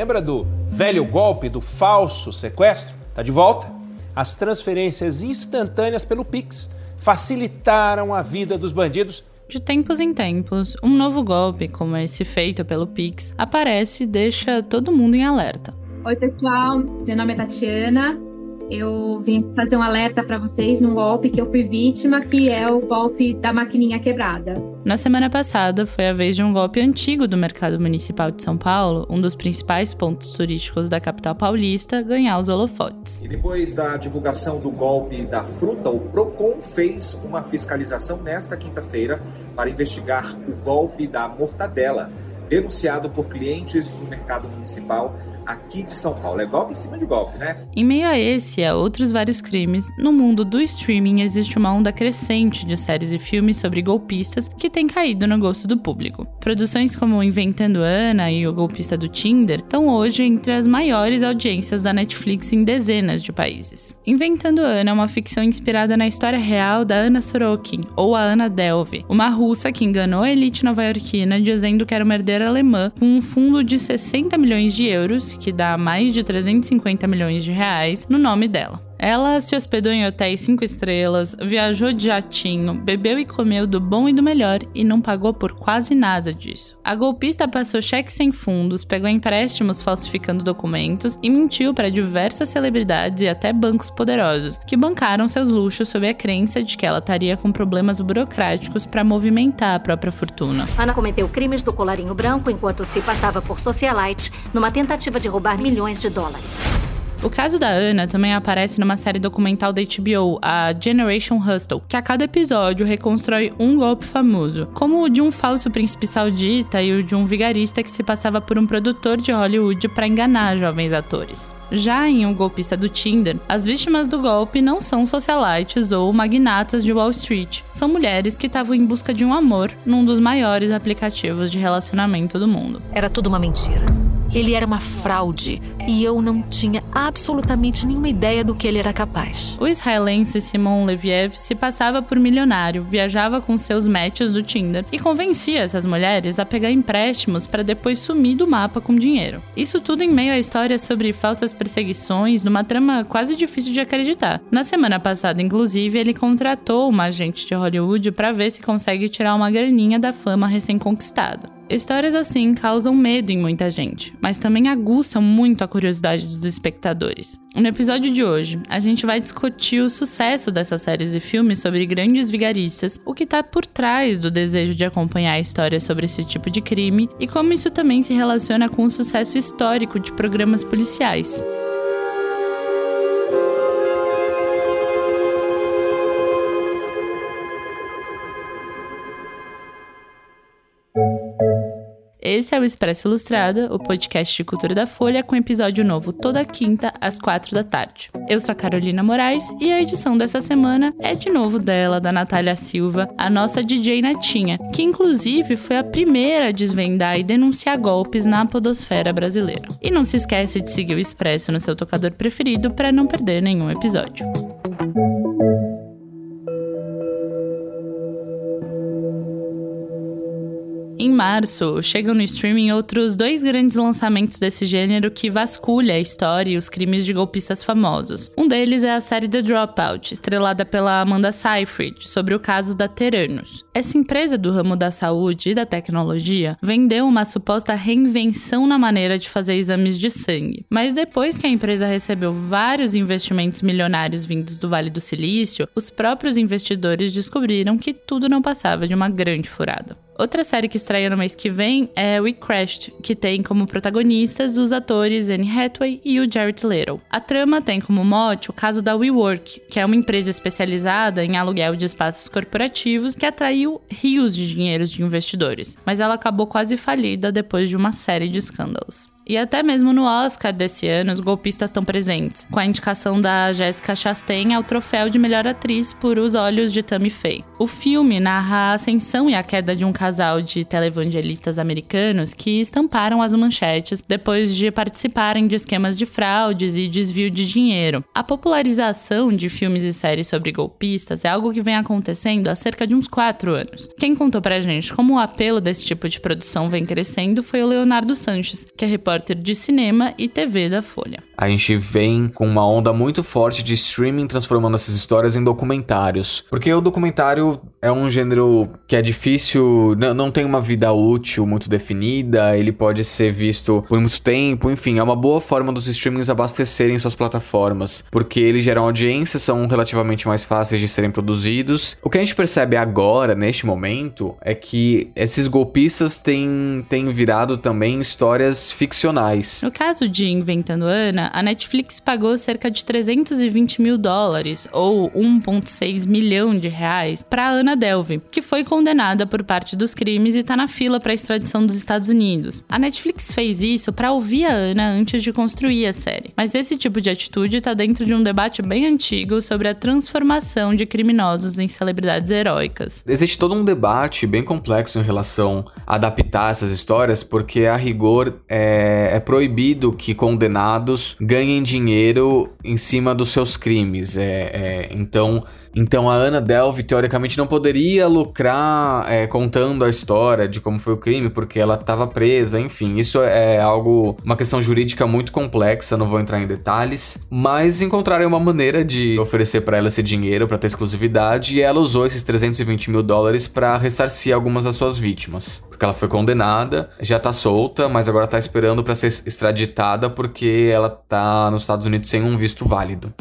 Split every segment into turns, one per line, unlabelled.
Lembra do velho golpe do falso sequestro? Tá de volta? As transferências instantâneas pelo Pix facilitaram a vida dos bandidos.
De tempos em tempos, um novo golpe, como esse feito pelo Pix, aparece e deixa todo mundo em alerta.
Oi, pessoal. Meu nome é Tatiana eu vim fazer um alerta para vocês num golpe que eu fui vítima, que é o golpe da maquininha quebrada.
Na semana passada, foi a vez de um golpe antigo do mercado municipal de São Paulo, um dos principais pontos turísticos da capital paulista, ganhar os holofotes.
E depois da divulgação do golpe da fruta, o Procon fez uma fiscalização nesta quinta-feira para investigar o golpe da mortadela, denunciado por clientes do mercado municipal aqui de São Paulo. É golpe em cima de golpe, né?
Em meio a esse e a outros vários crimes, no mundo do streaming existe uma onda crescente de séries e filmes sobre golpistas que tem caído no gosto do público. Produções como Inventando Ana e O Golpista do Tinder estão hoje entre as maiores audiências da Netflix em dezenas de países. Inventando Ana é uma ficção inspirada na história real da Ana Sorokin, ou a Ana Delve, uma russa que enganou a elite nova-iorquina dizendo que era uma herdeira alemã com um fundo de 60 milhões de euros que dá mais de 350 milhões de reais, no nome dela. Ela se hospedou em hotéis cinco estrelas, viajou de jatinho, bebeu e comeu do bom e do melhor e não pagou por quase nada disso. A golpista passou cheques sem fundos, pegou empréstimos falsificando documentos e mentiu para diversas celebridades e até bancos poderosos, que bancaram seus luxos sob a crença de que ela estaria com problemas burocráticos para movimentar a própria fortuna.
Ana cometeu crimes do colarinho branco enquanto se passava por socialite numa tentativa de roubar milhões de dólares.
O caso da Ana também aparece numa série documental da HBO, a Generation Hustle, que a cada episódio reconstrói um golpe famoso, como o de um falso príncipe saudita e o de um vigarista que se passava por um produtor de Hollywood para enganar jovens atores. Já em O Golpista do Tinder, as vítimas do golpe não são socialites ou magnatas de Wall Street. São mulheres que estavam em busca de um amor num dos maiores aplicativos de relacionamento do mundo.
Era tudo uma mentira. Ele era uma fraude e eu não tinha absolutamente nenhuma ideia do que ele era capaz.
O israelense Simon Leviev se passava por milionário, viajava com seus matches do Tinder e convencia essas mulheres a pegar empréstimos para depois sumir do mapa com dinheiro. Isso tudo em meio a histórias sobre falsas perseguições, numa trama quase difícil de acreditar. Na semana passada, inclusive, ele contratou uma agente de Hollywood para ver se consegue tirar uma graninha da fama recém-conquistada. Histórias assim causam medo em muita gente, mas também aguçam muito a curiosidade dos espectadores. No episódio de hoje, a gente vai discutir o sucesso dessas séries e filmes sobre grandes vigaristas, o que está por trás do desejo de acompanhar a história sobre esse tipo de crime e como isso também se relaciona com o sucesso histórico de programas policiais. Esse é o Expresso Ilustrada, o podcast de cultura da Folha, com episódio novo toda quinta, às quatro da tarde. Eu sou a Carolina Moraes e a edição dessa semana é de novo dela, da Natália Silva, a nossa DJ Natinha, que inclusive foi a primeira a desvendar e denunciar golpes na podosfera brasileira. E não se esquece de seguir o Expresso no seu tocador preferido para não perder nenhum episódio. Em março, chegam no streaming outros dois grandes lançamentos desse gênero que vasculha a história e os crimes de golpistas famosos. Um deles é a série The Dropout, estrelada pela Amanda Seyfried, sobre o caso da Teranos. Essa empresa do ramo da saúde e da tecnologia vendeu uma suposta reinvenção na maneira de fazer exames de sangue. Mas depois que a empresa recebeu vários investimentos milionários vindos do Vale do Silício, os próprios investidores descobriram que tudo não passava de uma grande furada. Outra série que estreia no mês que vem é We Crashed, que tem como protagonistas os atores Anne Hathaway e o Jared Leto. A trama tem como mote o caso da WeWork, que é uma empresa especializada em aluguel de espaços corporativos que atraiu rios de dinheiros de investidores, mas ela acabou quase falida depois de uma série de escândalos. E até mesmo no Oscar desse ano, os golpistas estão presentes, com a indicação da Jessica Chastain ao troféu de melhor atriz por Os Olhos de Tammy Faye. O filme narra a ascensão e a queda de um casal de televangelistas americanos que estamparam as manchetes depois de participarem de esquemas de fraudes e desvio de dinheiro. A popularização de filmes e séries sobre golpistas é algo que vem acontecendo há cerca de uns quatro anos. Quem contou pra gente como o apelo desse tipo de produção vem crescendo foi o Leonardo Sanches, que é repórter de cinema e TV da Folha.
A gente vem com uma onda muito forte de streaming transformando essas histórias em documentários. Porque o documentário é um gênero que é difícil, não tem uma vida útil muito definida, ele pode ser visto por muito tempo, enfim, é uma boa forma dos streamings abastecerem suas plataformas, porque eles geram audiência, são relativamente mais fáceis de serem produzidos. O que a gente percebe agora, neste momento, é que esses golpistas têm, têm virado também histórias ficcionais.
No caso de Inventando Ana, a Netflix pagou cerca de 320 mil dólares, ou 1,6 milhão de reais, para Ana Delvey, que foi condenada por parte dos crimes e está na fila para extradição dos Estados Unidos. A Netflix fez isso para ouvir a Ana antes de construir a série, mas esse tipo de atitude está dentro de um debate bem antigo sobre a transformação de criminosos em celebridades heróicas.
Existe todo um debate bem complexo em relação a adaptar essas histórias, porque a rigor é, é proibido que condenados ganhem dinheiro em cima dos seus crimes. É, é, então então a Ana Delvey, teoricamente, não poderia lucrar é, contando a história de como foi o crime, porque ela estava presa, enfim. Isso é algo, uma questão jurídica muito complexa, não vou entrar em detalhes. Mas encontraram uma maneira de oferecer para ela esse dinheiro para ter exclusividade e ela usou esses 320 mil dólares para ressarcir algumas das suas vítimas. Porque ela foi condenada, já tá solta, mas agora tá esperando para ser extraditada porque ela tá nos Estados Unidos sem um visto válido.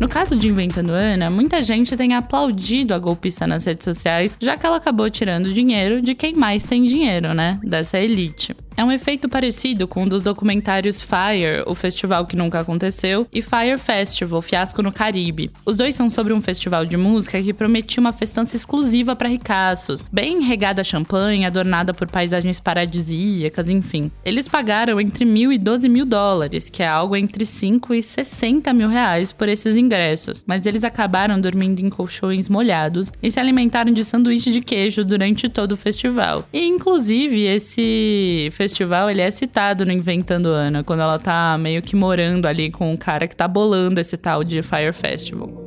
No caso de Inventando Ana, muita gente tem aplaudido a golpista nas redes sociais, já que ela acabou tirando dinheiro de quem mais tem dinheiro, né? Dessa elite. É um efeito parecido com um dos documentários Fire, o festival que nunca aconteceu, e Fire Festival, Fiasco no Caribe. Os dois são sobre um festival de música que prometia uma festança exclusiva para ricaços, bem regada a champanhe, adornada por paisagens paradisíacas, enfim. Eles pagaram entre mil e doze mil dólares, que é algo entre 5 e 60 mil reais por esses ingressos, mas eles acabaram dormindo em colchões molhados e se alimentaram de sanduíche de queijo durante todo o festival. E inclusive esse festival, ele é citado no Inventando Ana, quando ela tá meio que morando ali com o cara que tá bolando esse tal de Fire Festival.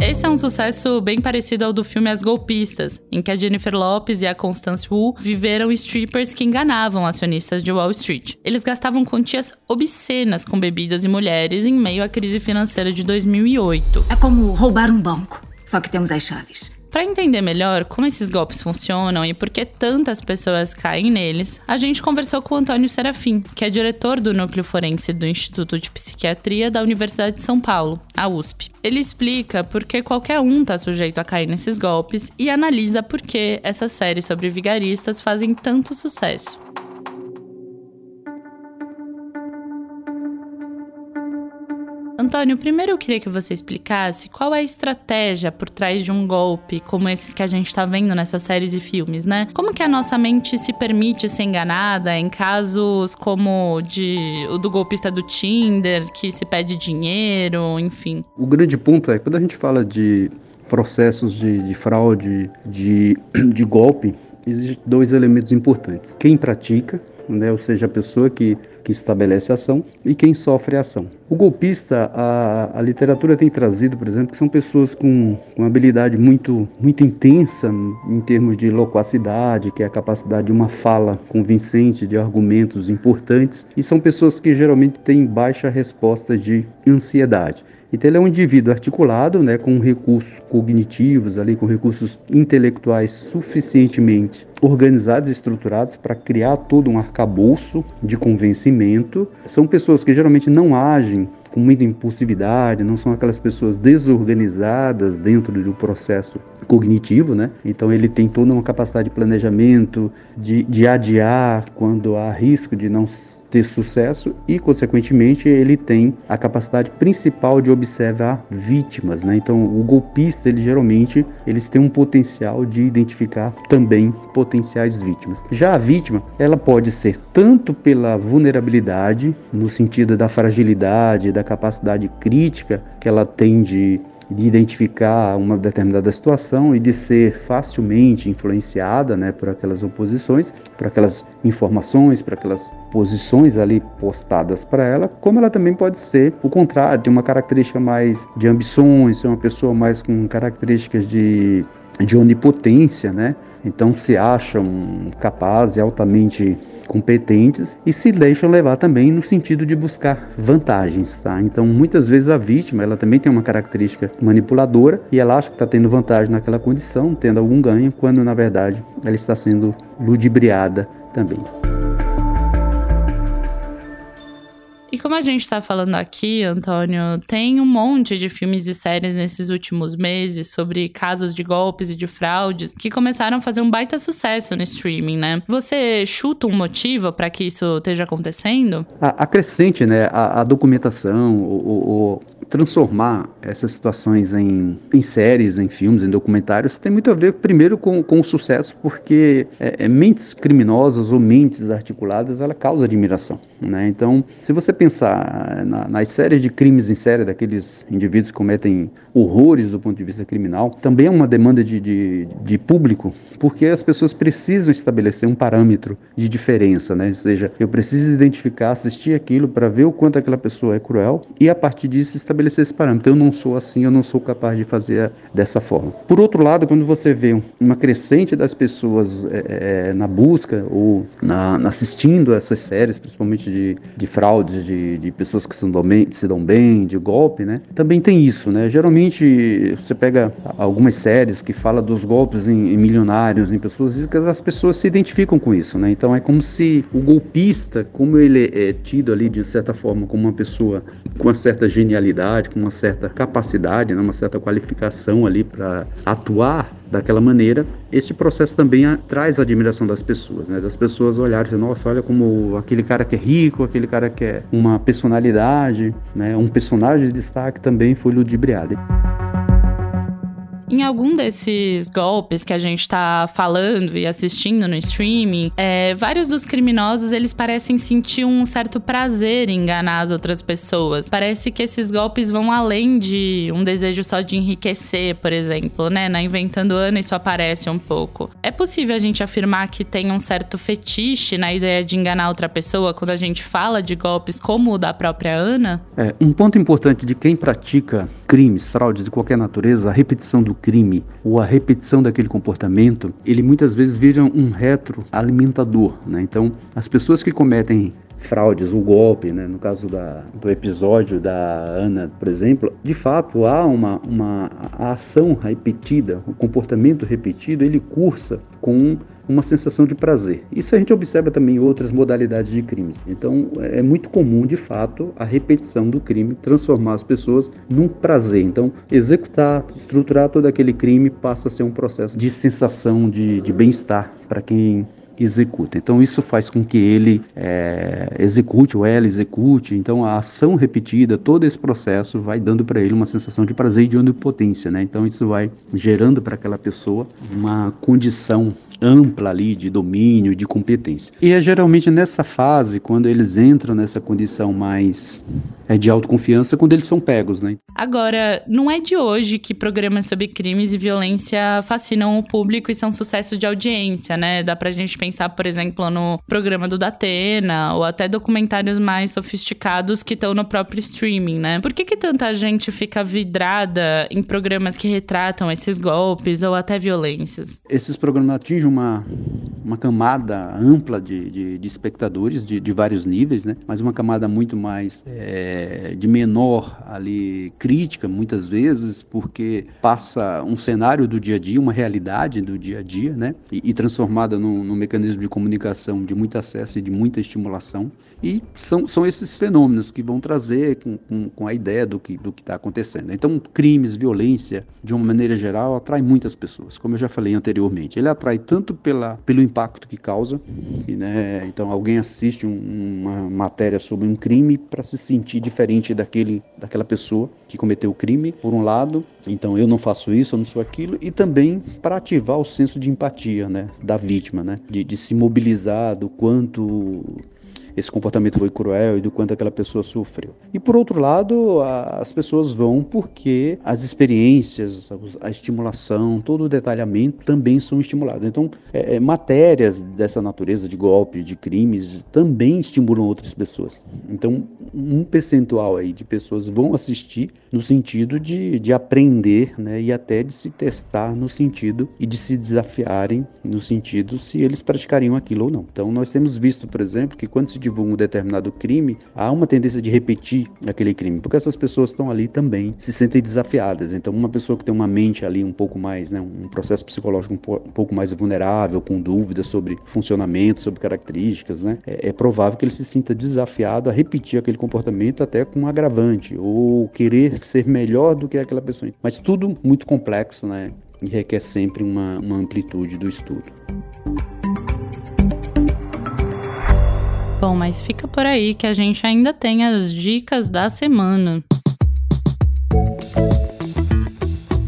Esse é um sucesso bem parecido ao do filme As Golpistas, em que a Jennifer Lopes e a Constance Wu viveram strippers que enganavam acionistas de Wall Street. Eles gastavam quantias obscenas com bebidas e mulheres em meio à crise financeira de 2008.
É como roubar um banco. Só que temos as chaves.
Para entender melhor como esses golpes funcionam e por que tantas pessoas caem neles, a gente conversou com o Antônio Serafim, que é diretor do Núcleo Forense do Instituto de Psiquiatria da Universidade de São Paulo, a USP. Ele explica por que qualquer um está sujeito a cair nesses golpes e analisa por que essas séries sobre vigaristas fazem tanto sucesso. Antônio, primeiro eu queria que você explicasse qual é a estratégia por trás de um golpe como esses que a gente está vendo nessas séries e filmes, né? Como que a nossa mente se permite ser enganada em casos como de o do golpista do Tinder, que se pede dinheiro, enfim?
O grande ponto é quando a gente fala de processos de, de fraude, de, de golpe, existem dois elementos importantes. Quem pratica, né, ou seja, a pessoa que que estabelece a ação, e quem sofre a ação. O golpista, a, a literatura tem trazido, por exemplo, que são pessoas com uma habilidade muito, muito intensa em termos de loquacidade, que é a capacidade de uma fala convincente, de argumentos importantes, e são pessoas que geralmente têm baixa resposta de ansiedade. Então ele é um indivíduo articulado, né, com recursos cognitivos, ali, com recursos intelectuais suficientemente organizados e estruturados para criar todo um arcabouço de convencimento. São pessoas que geralmente não agem com muita impulsividade, não são aquelas pessoas desorganizadas dentro do processo cognitivo, né? Então ele tem toda uma capacidade de planejamento, de, de adiar quando há risco de não ter sucesso e, consequentemente, ele tem a capacidade principal de observar vítimas, né? Então, o golpista, ele geralmente, eles têm um potencial de identificar também potenciais vítimas. Já a vítima, ela pode ser tanto pela vulnerabilidade, no sentido da fragilidade, da capacidade crítica que ela tem de de identificar uma determinada situação e de ser facilmente influenciada né, por aquelas oposições, por aquelas informações, por aquelas posições ali postadas para ela, como ela também pode ser o contrário, ter uma característica mais de ambições, ser uma pessoa mais com características de, de onipotência, né? Então se acham capazes altamente competentes e se deixam levar também no sentido de buscar vantagens, tá? Então, muitas vezes a vítima, ela também tem uma característica manipuladora e ela acha que está tendo vantagem naquela condição, tendo algum ganho, quando na verdade ela está sendo ludibriada também.
E como a gente está falando aqui, Antônio, tem um monte de filmes e séries nesses últimos meses sobre casos de golpes e de fraudes que começaram a fazer um baita sucesso no streaming, né? Você chuta um motivo para que isso esteja acontecendo?
Acrescente, né? A, a documentação, o, o, transformar essas situações em, em séries, em filmes, em documentários, tem muito a ver, primeiro, com, com o sucesso, porque é, é, mentes criminosas ou mentes articuladas, ela causa admiração. Né? Então, se você pensar na, nas séries de crimes em série, daqueles indivíduos que cometem horrores do ponto de vista criminal, também é uma demanda de, de, de público, porque as pessoas precisam estabelecer um parâmetro de diferença, né? ou seja, eu preciso identificar, assistir aquilo para ver o quanto aquela pessoa é cruel e a partir disso estabelecer esse parâmetro. Eu não sou assim, eu não sou capaz de fazer dessa forma. Por outro lado, quando você vê uma crescente das pessoas é, na busca ou na assistindo essas séries, principalmente de, de fraudes, de, de pessoas que se dão, bem, se dão bem, de golpe, né? Também tem isso, né? Geralmente você pega algumas séries que fala dos golpes em, em milionários, em pessoas ricas, as pessoas se identificam com isso, né? Então é como se o golpista, como ele é tido ali de certa forma como uma pessoa com uma certa genialidade, com uma certa capacidade, né? uma certa qualificação ali para atuar daquela maneira, este processo também a, traz a admiração das pessoas, né? Das pessoas olharem e nossa, olha como aquele cara que é rico, aquele cara que é uma personalidade, né? Um personagem de destaque também foi ludibriado.
Em algum desses golpes que a gente está falando e assistindo no streaming, é, vários dos criminosos eles parecem sentir um certo prazer em enganar as outras pessoas. Parece que esses golpes vão além de um desejo só de enriquecer, por exemplo, né? Na Inventando Ana isso aparece um pouco. É possível a gente afirmar que tem um certo fetiche na ideia de enganar outra pessoa quando a gente fala de golpes como o da própria Ana?
É, um ponto importante de quem pratica crimes, fraudes de qualquer natureza, a repetição do crime ou a repetição daquele comportamento, ele muitas vezes vira um retroalimentador. Né? Então, as pessoas que cometem fraudes, o golpe, né? no caso da, do episódio da Ana, por exemplo, de fato há uma, uma ação repetida, o comportamento repetido, ele cursa com uma sensação de prazer. Isso a gente observa também em outras modalidades de crimes. Então, é muito comum, de fato, a repetição do crime transformar as pessoas num prazer. Então, executar, estruturar todo aquele crime passa a ser um processo de sensação de, de bem-estar para quem executa. Então isso faz com que ele é, execute ou ela execute. Então a ação repetida, todo esse processo vai dando para ele uma sensação de prazer e de onipotência, né? Então isso vai gerando para aquela pessoa uma condição ampla ali de domínio, de competência. E é geralmente nessa fase, quando eles entram nessa condição mais é, de autoconfiança, quando eles são pegos, né?
Agora, não é de hoje que programas sobre crimes e violência fascinam o público e são sucesso de audiência, né? Dá pra gente pensar, por exemplo, no programa do Datena, ou até documentários mais sofisticados que estão no próprio streaming, né? Por que, que tanta gente fica vidrada em programas que retratam esses golpes ou até violências?
Esses programas atingem uma, uma camada ampla de, de, de espectadores de, de, vários níveis, né? Mas uma camada muito mais é, de menor ali crítica, muitas vezes, porque passa um cenário do dia a dia, uma realidade do dia a dia, né? E, e transformada num, num mecanismo de comunicação de muito acesso e de muita estimulação. E são, são esses fenômenos que vão trazer com, com, com a ideia do que do está acontecendo. Então, crimes, violência, de uma maneira geral, atrai muitas pessoas, como eu já falei anteriormente. Ele atrai tanto pela, pelo impacto que causa. E, né, então alguém assiste um, uma matéria sobre um crime para se sentir diferente daquele, daquela pessoa que cometeu o crime, por um lado. Então eu não faço isso, eu não sou aquilo, e também para ativar o senso de empatia, né, da vítima, né, de, de se mobilizar do quanto esse comportamento foi cruel e do quanto aquela pessoa sofreu. E por outro lado, a, as pessoas vão porque as experiências, a, a, estimulação, todo o detalhamento também são estimulados. Então, é, é, matérias dessa natureza de golpes, de crimes, também estimulam outras pessoas. Então, um percentual aí de pessoas vão assistir no sentido de, de aprender né, e até de se testar no sentido e de se desafiarem no sentido se eles praticariam aquilo ou não. Então, nós temos visto, por exemplo, que quando se divulga um determinado crime, há uma tendência de repetir aquele crime, porque essas pessoas estão ali também, se sentem desafiadas. Então, uma pessoa que tem uma mente ali um pouco mais, né, um processo psicológico um, pouco mais vulnerável, com dúvidas sobre funcionamento, sobre características, né, é, é provável que ele se sinta desafiado a repetir aquele comportamento até com um agravante, ou querer ser melhor do que aquela pessoa. Mas tudo muito complexo, né, e requer sempre uma, uma amplitude do estudo.
Bom, mas fica por aí que a gente ainda tem as dicas da semana.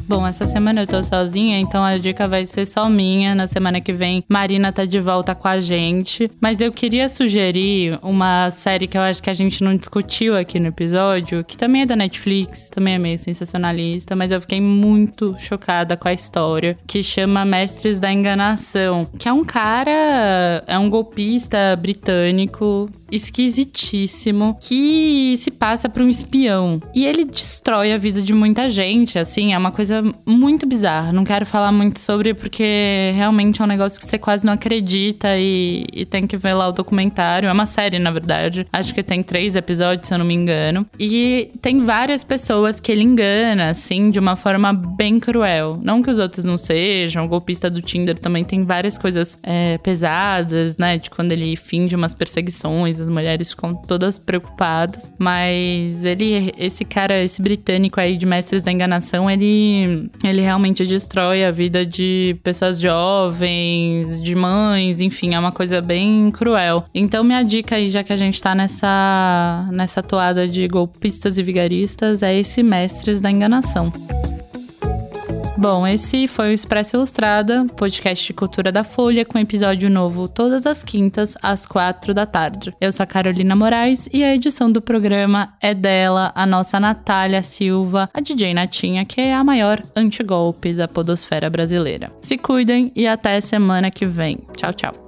Bom, essa semana eu tô sozinha, então a dica vai ser só minha. Na semana que vem, Marina tá de volta com a gente. Mas eu queria sugerir uma série que eu acho que a gente não discutiu aqui no episódio, que também é da Netflix, também é meio sensacionalista, mas eu fiquei muito chocada com a história, que chama Mestres da Enganação, que é um cara, é um golpista britânico esquisitíssimo que se passa por um espião e ele destrói a vida de muita gente, assim, é uma coisa muito bizarra. Não quero falar muito sobre porque realmente é um negócio que você quase não acredita e, e tem que ver lá o documentário. É uma série, na verdade. Acho que tem três episódios, se eu não me engano. E tem várias pessoas que ele engana, assim, de uma forma bem cruel. Não que os outros não sejam. O golpista do Tinder também tem várias coisas é, pesadas, né? De quando ele finge umas perseguições, as mulheres ficam todas preocupadas. Mas ele, esse cara, esse britânico aí de Mestres da Enganação, ele realmente destrói a vida de pessoas jovens, de mães, enfim, é uma coisa bem cruel. Então, minha dica aí, já que a gente tá nessa, nessa toada de golpistas e vigaristas, é esse Mestres da Enganação. Bom, esse foi o Expresso Ilustrada, podcast de cultura da Folha, com episódio novo todas as quintas, às quatro da tarde. Eu sou a Carolina Moraes e a edição do programa é dela, a nossa Natália Silva, a DJ Natinha, que é a maior antigolpe da podosfera brasileira. Se cuidem e até semana que vem. Tchau, tchau.